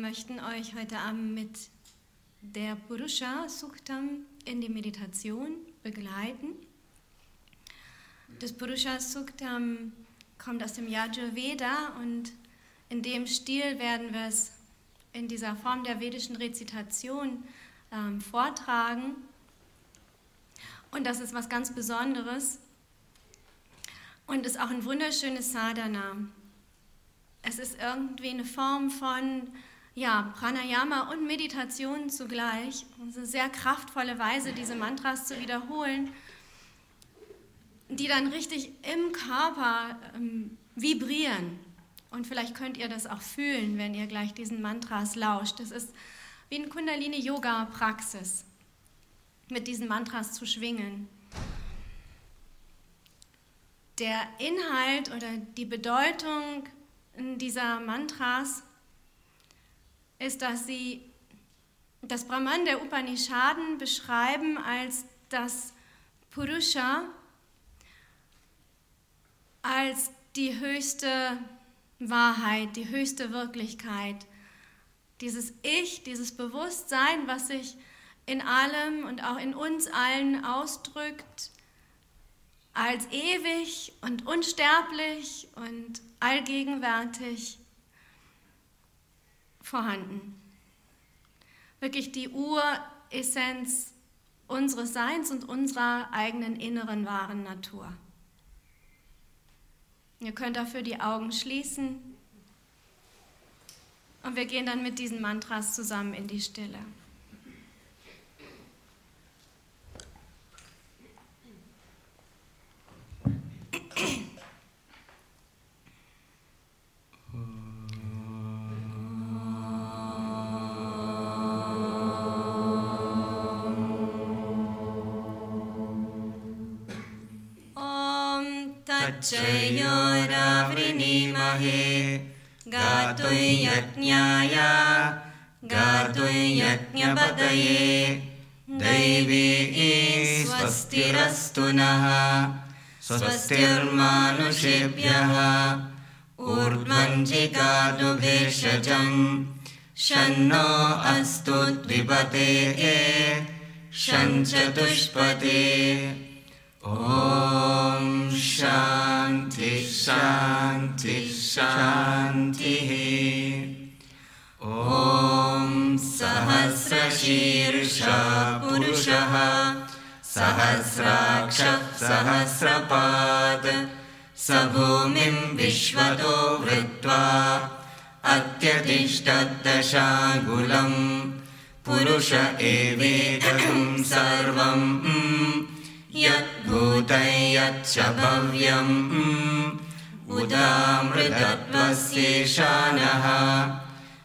möchten euch heute Abend mit der Purusha Suktam in die Meditation begleiten. Das Purusha Suktam kommt aus dem Yajurveda und in dem Stil werden wir es in dieser Form der vedischen Rezitation ähm, vortragen. Und das ist was ganz Besonderes und ist auch ein wunderschönes Sadhana. Es ist irgendwie eine Form von ja, Pranayama und Meditation zugleich. Eine sehr kraftvolle Weise, diese Mantras zu wiederholen, die dann richtig im Körper ähm, vibrieren. Und vielleicht könnt ihr das auch fühlen, wenn ihr gleich diesen Mantras lauscht. Das ist wie eine Kundalini-Yoga-Praxis, mit diesen Mantras zu schwingen. Der Inhalt oder die Bedeutung dieser Mantras ist, dass sie das Brahman der Upanishaden beschreiben als das Purusha, als die höchste Wahrheit, die höchste Wirklichkeit. Dieses Ich, dieses Bewusstsein, was sich in allem und auch in uns allen ausdrückt, als ewig und unsterblich und allgegenwärtig vorhanden. Wirklich die Uressenz unseres Seins und unserer eigenen inneren wahren Natur. Ihr könnt dafür die Augen schließen und wir gehen dann mit diesen Mantras zusammen in die Stille. तच्चयोरावृणीमहे गातुयज्ञाय गातुयज्ञपतये दैवी स्वस्तिरस्तु नः। स्वस्तिर्मानुषेभ्यः। ऊर्ध्वञ्जिगातु भेषजम् शन्नो अस्तु द्विपते शञ्चतुष्पते ॐ शान्ति शान्ति शान्तिः ॐ सहस्रशीर्षा पुरुषः सहस्राक्ष सहस्रपाद स भूमिं विश्वतो वृत्वा अत्यतिष्ठद्दशाङ्गुलम् पुरुष एवेदं सर्वम् यद्भूतं यच्च भव्यम् उदामृतत्वस्येशानः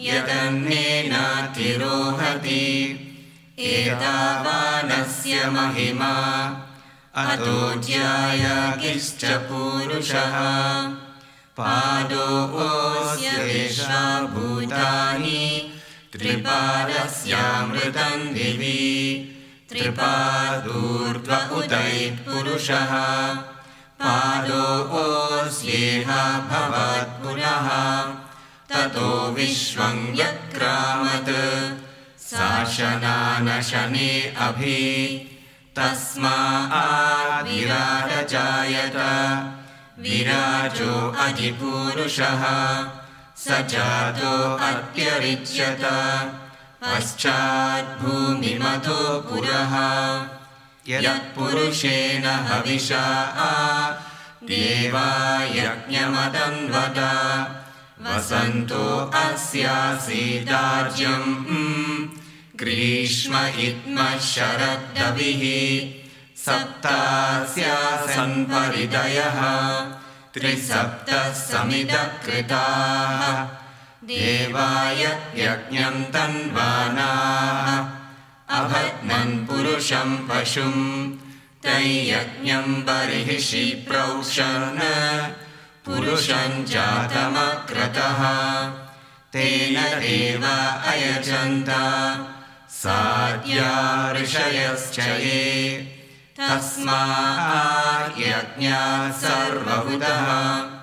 यदन्नेनातिरोहति। एतावानस्य महिमा। अतो ज्यायागिश्च पूरुषः पादोऽस्य देशा भूतानि। त्रिपादस्यामृतम् दिवि त्रिपादूर्ध्व उदैः पुरुषः। पादोऽस्येह भवत् पुनः। ततो विश्वं यक्रामत्। शासनानशने अभि। तस्माद्विराजजायत विराजो अधिपूरुषः। स जातो अत्यरिच्यत पश्चाद्भूमिमतो पुरः यत्पुरुषेण हविषा देवा यज्ञमदन्वत वसन्तो अस्यासीदार्यम् ग्रीष्म इत्मः शरद्दविः सप्तास्यासन् परिदयः त्रिसप्तः समिदकृताः देवाय यज्ञम् तन्वानाः अभद्नन् पुरुषम् पशुम् तैयज्ञम् बर्हिषि प्रौषन् पुरुषम् जातमक्रतः तेन देव अयजन्त साद्या ऋषयश्च ये तस्माद्यज्ञात् सर्वहुतः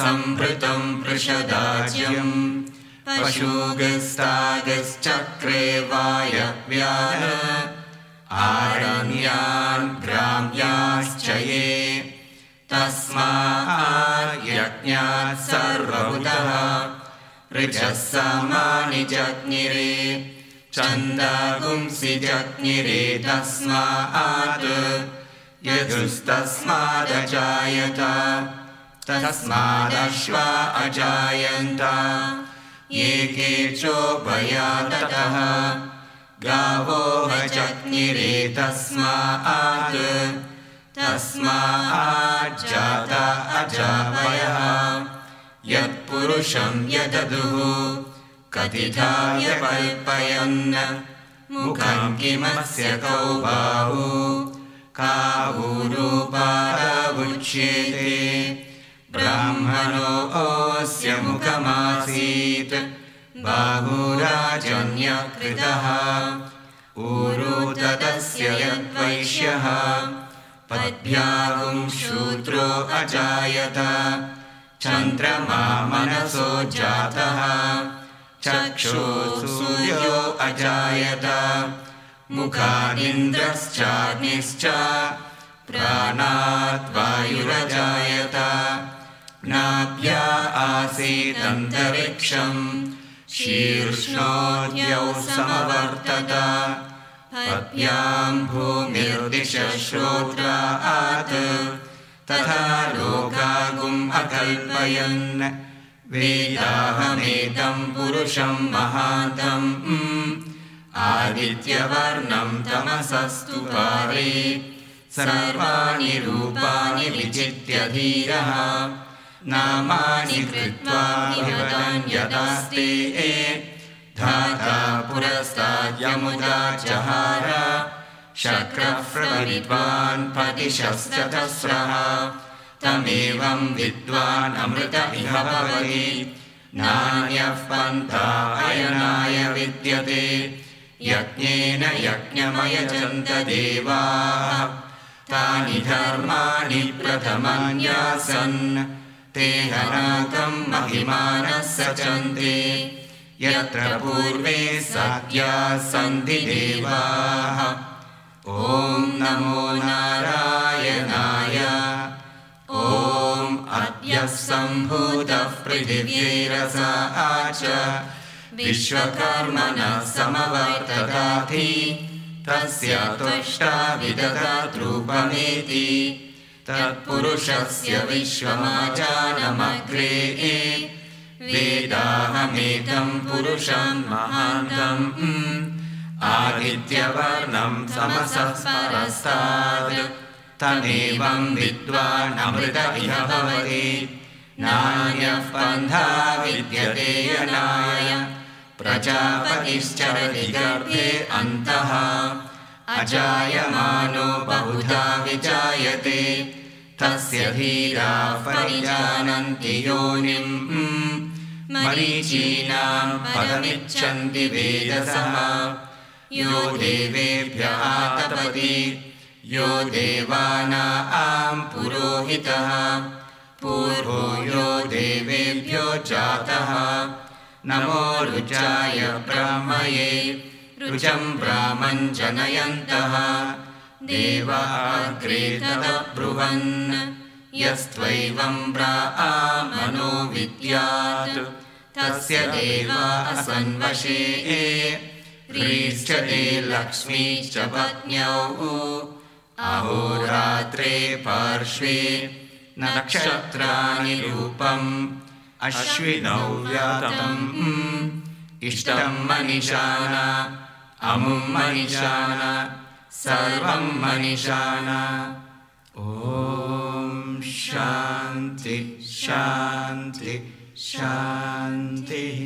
सम्भृतम् पृषदाज्यम् पशुगस्तागश्चक्रे वायव्यान् आरण्यान् ग्राम्याश्च ये तस्मायज्ञात् सर्वभूतः ऋचः समानि जज्ञिरे चन्दागुंसि जज्ञिरे तस्मात् यजुस्तस्मादजायत तस्मादश्वा अजायन्त। ये केचोभयातः गावो भजग्निरे तस्मात्। तस्माज्जाता अजावयः यत्पुरुषं यददुः कथिताय कल्पयन्। मुखं किमस्य कौ बाहु कावूरूपादमुच्येते ब्राह्मणोऽस्य मुखमासीत् बाहुराजन्यकृतः। ऊरु तदस्य यद्वैश्यः पद्भ्यागुं शूद्रो अजायत। चन्द्रमा मनसो जातः। चक्षो सूर्यो अजायत। मुखादिन्द्रश्चाग्निश्च प्राणात् वायुरजायत नाभ्या आसीदन्तरिक्षम्। शीर्ष्णोद्यौ समवर्तत। पद्भ्याम् भूमिर्दिश श्रोत्रात् तथा लोकागुम् अकल्पयन्। वेदाहमेतम् पुरुषम् महान्तम् आदित्यवर्णम् तमसस्तु पारे। सर्वाणि रूपाणि विचित्य धीरः नामानि कृत्वा यदास्ते धाता पुरस्ताद्यमुदा जहार शक्रप्रविद्वान् पतिशश्चतस्रः तमेवम् विद्वान् अमृत इह भवति। नान्यः पन्था अयनाय विद्यते। यज्ञेन यज्ञमयजन्त देवाः तानि धर्माणि प्रथमन्यासन् ते हनाकम् महिमानः सचन्ते यत्र पूर्वे साध्याः सन्ति देवाः। ॐ नमो नारायणाय। ॐ अद्य सम्भूतः पृथिव्यैरसा च। विश्वकर्मणः समवर्तताति तस्य तुष्टा विदधातृपमेति तत्पुरुषस्य विश्वमाजानमग्रे वेदाहमेतम् पुरुषम् महान्तम् आदित्यवर्णम् समसः परस्तात् तमेवम् विद्वान् अमृत इह भवति। नान्यः पन्था विद्यते यनाय। प्रजापतिश्चरति गर्भे अन्तः अजायमानो बहुधा विजायते। तस्य धीराः परिजानन्ति योनिम्। मरीचीनाम् पदमिच्छन्ति वेदसः। यो देवेभ्यः तपति यो देवानाम् पुरोहितः। पूर्वो यो देवेभ्यो जातः। नमो रुचाय ब्राह्मये रुचम् ब्राह्मम् जनयन्तः। देवाग्रे तदब्रुवन् यस्त्वैवम् ब्राह्मणो विद्यात्। तस्य देवा असन्वशे। ह्रीश्च ते लक्ष्मीश्च पत्न्यौ। अहोरात्रे पार्श्वे नक्षत्राणि रूपम्। अश्विनौ व्यातम्। इष्टम् मनिषाण अमुम् मनिषाण सर्वम् मनिषाण। ॐ शान्ति शान्ति शान्तिः